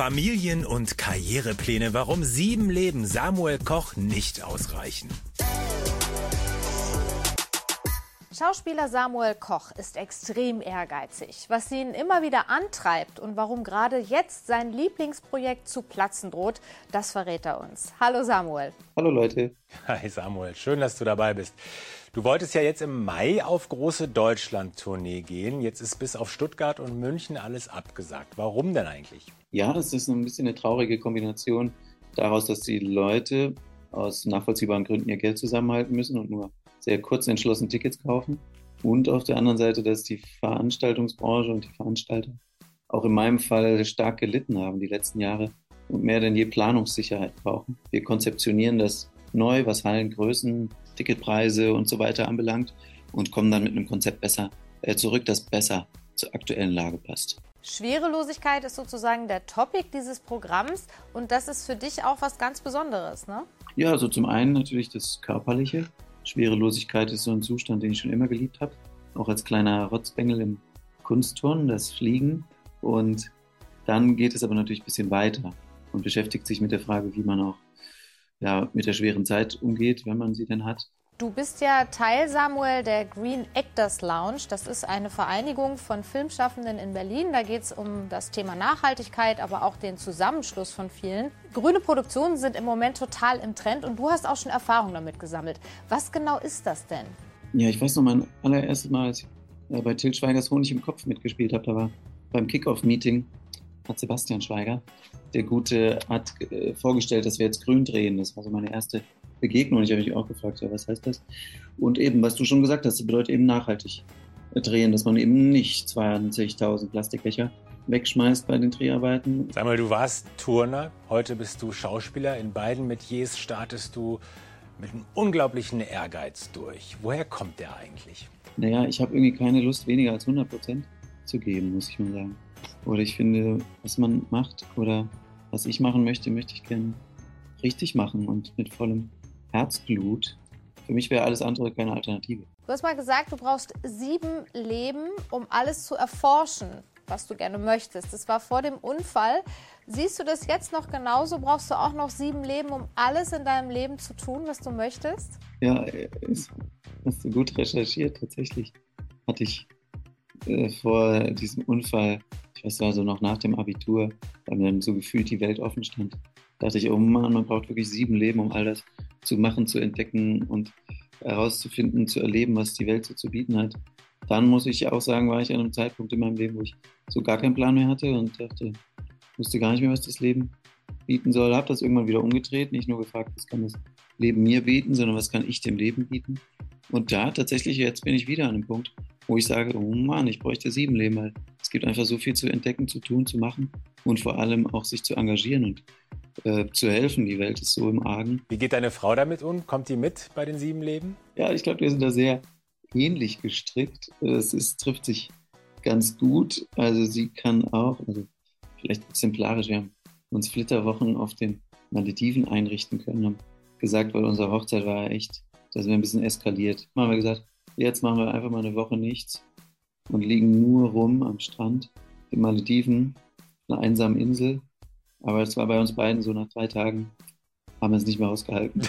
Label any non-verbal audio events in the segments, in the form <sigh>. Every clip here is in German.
Familien- und Karrierepläne, warum sieben Leben Samuel Koch nicht ausreichen. Schauspieler Samuel Koch ist extrem ehrgeizig. Was ihn immer wieder antreibt und warum gerade jetzt sein Lieblingsprojekt zu platzen droht, das verrät er uns. Hallo Samuel. Hallo Leute. Hi Samuel, schön, dass du dabei bist. Du wolltest ja jetzt im Mai auf große Deutschland-Tournee gehen. Jetzt ist bis auf Stuttgart und München alles abgesagt. Warum denn eigentlich? Ja, das ist ein bisschen eine traurige Kombination daraus, dass die Leute aus nachvollziehbaren Gründen ihr Geld zusammenhalten müssen und nur sehr kurz entschlossen Tickets kaufen. Und auf der anderen Seite, dass die Veranstaltungsbranche und die Veranstalter auch in meinem Fall stark gelitten haben die letzten Jahre und mehr denn je Planungssicherheit brauchen. Wir konzeptionieren das neu, was Hallengrößen, Ticketpreise und so weiter anbelangt und kommen dann mit einem Konzept besser äh, zurück, das besser zur aktuellen Lage passt. Schwerelosigkeit ist sozusagen der Topic dieses Programms und das ist für dich auch was ganz Besonderes, ne? Ja, also zum einen natürlich das Körperliche. Schwerelosigkeit ist so ein Zustand, den ich schon immer geliebt habe. Auch als kleiner Rotzbengel im Kunstturnen, das Fliegen. Und dann geht es aber natürlich ein bisschen weiter und beschäftigt sich mit der Frage, wie man auch ja, mit der schweren Zeit umgeht, wenn man sie denn hat. Du bist ja Teil, Samuel, der Green Actors Lounge. Das ist eine Vereinigung von Filmschaffenden in Berlin. Da geht es um das Thema Nachhaltigkeit, aber auch den Zusammenschluss von vielen. Grüne Produktionen sind im Moment total im Trend und du hast auch schon Erfahrung damit gesammelt. Was genau ist das denn? Ja, ich weiß noch, mein allererstes Mal, als ich äh, bei Till Schweigers Honig im Kopf mitgespielt habe, da war beim Kickoff-Meeting hat Sebastian Schweiger, der Gute, hat äh, vorgestellt, dass wir jetzt grün drehen. Das war so meine erste Begegnung. Ich habe mich auch gefragt, ja, was heißt das? Und eben, was du schon gesagt hast, das bedeutet eben nachhaltig drehen, dass man eben nicht 20.000 Plastikbecher wegschmeißt bei den Dreharbeiten. Sag mal, du warst Turner, heute bist du Schauspieler. In beiden Metiers startest du mit einem unglaublichen Ehrgeiz durch. Woher kommt der eigentlich? Naja, ich habe irgendwie keine Lust, weniger als 100 Prozent zu geben, muss ich mal sagen. Oder ich finde, was man macht oder was ich machen möchte, möchte ich gerne richtig machen und mit vollem Herzblut. Für mich wäre alles andere keine Alternative. Du hast mal gesagt, du brauchst sieben Leben, um alles zu erforschen, was du gerne möchtest. Das war vor dem Unfall. Siehst du das jetzt noch genauso? Brauchst du auch noch sieben Leben, um alles in deinem Leben zu tun, was du möchtest? Ja, hast du gut recherchiert. Tatsächlich hatte ich äh, vor diesem Unfall, ich weiß also noch nach dem Abitur, weil mir dann so gefühlt die Welt offen stand, dachte ich, oh Mann, man braucht wirklich sieben Leben, um all das zu machen, zu entdecken und herauszufinden, zu erleben, was die Welt so zu bieten hat. Dann muss ich auch sagen, war ich an einem Zeitpunkt in meinem Leben, wo ich so gar keinen Plan mehr hatte und dachte, wusste gar nicht mehr, was das Leben bieten soll. Habe das irgendwann wieder umgedreht, nicht nur gefragt, was kann das Leben mir bieten, sondern was kann ich dem Leben bieten. Und da tatsächlich, jetzt bin ich wieder an einem Punkt, wo ich sage, oh Mann, ich bräuchte sieben Leben, weil es gibt einfach so viel zu entdecken, zu tun, zu machen und vor allem auch sich zu engagieren und äh, zu helfen. Die Welt ist so im Argen. Wie geht deine Frau damit um? Kommt die mit bei den sieben Leben? Ja, ich glaube, wir sind da sehr ähnlich gestrickt. Es ist, trifft sich ganz gut. Also sie kann auch, also vielleicht exemplarisch, wir haben uns Flitterwochen auf den Malediven einrichten können, haben gesagt, weil unsere Hochzeit war echt, da sind wir ein bisschen eskaliert. Dann haben wir gesagt, jetzt machen wir einfach mal eine Woche nichts und liegen nur rum am Strand, den Malediven, einer einsamen Insel aber es war bei uns beiden so nach drei Tagen, haben wir es nicht mehr ausgehalten. <laughs>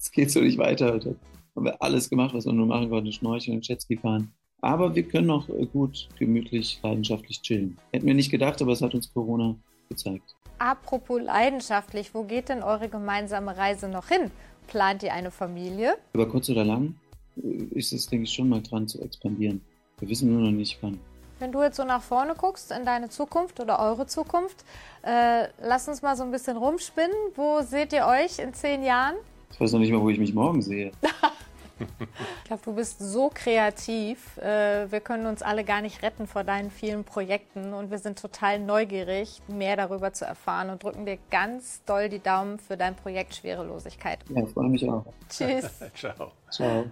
Es geht so nicht weiter. Da haben wir alles gemacht, was wir nur machen konnten, schnorcheln, Jetski fahren. Aber wir können noch gut, gemütlich, leidenschaftlich chillen. Hätten wir nicht gedacht, aber es hat uns Corona gezeigt. Apropos leidenschaftlich, wo geht denn eure gemeinsame Reise noch hin? Plant ihr eine Familie? Über kurz oder lang äh, ist es, denke ich, schon mal dran zu expandieren. Wir wissen nur noch nicht wann. Wenn du jetzt so nach vorne guckst in deine Zukunft oder eure Zukunft, äh, lass uns mal so ein bisschen rumspinnen. Wo seht ihr euch in zehn Jahren? Ich weiß noch nicht mal, wo ich mich morgen sehe. <laughs> ich glaube, du bist so kreativ. Äh, wir können uns alle gar nicht retten vor deinen vielen Projekten und wir sind total neugierig, mehr darüber zu erfahren und drücken dir ganz doll die Daumen für dein Projekt Schwerelosigkeit. Ja, freue mich auch. <laughs> Tschüss. Ciao. Ciao.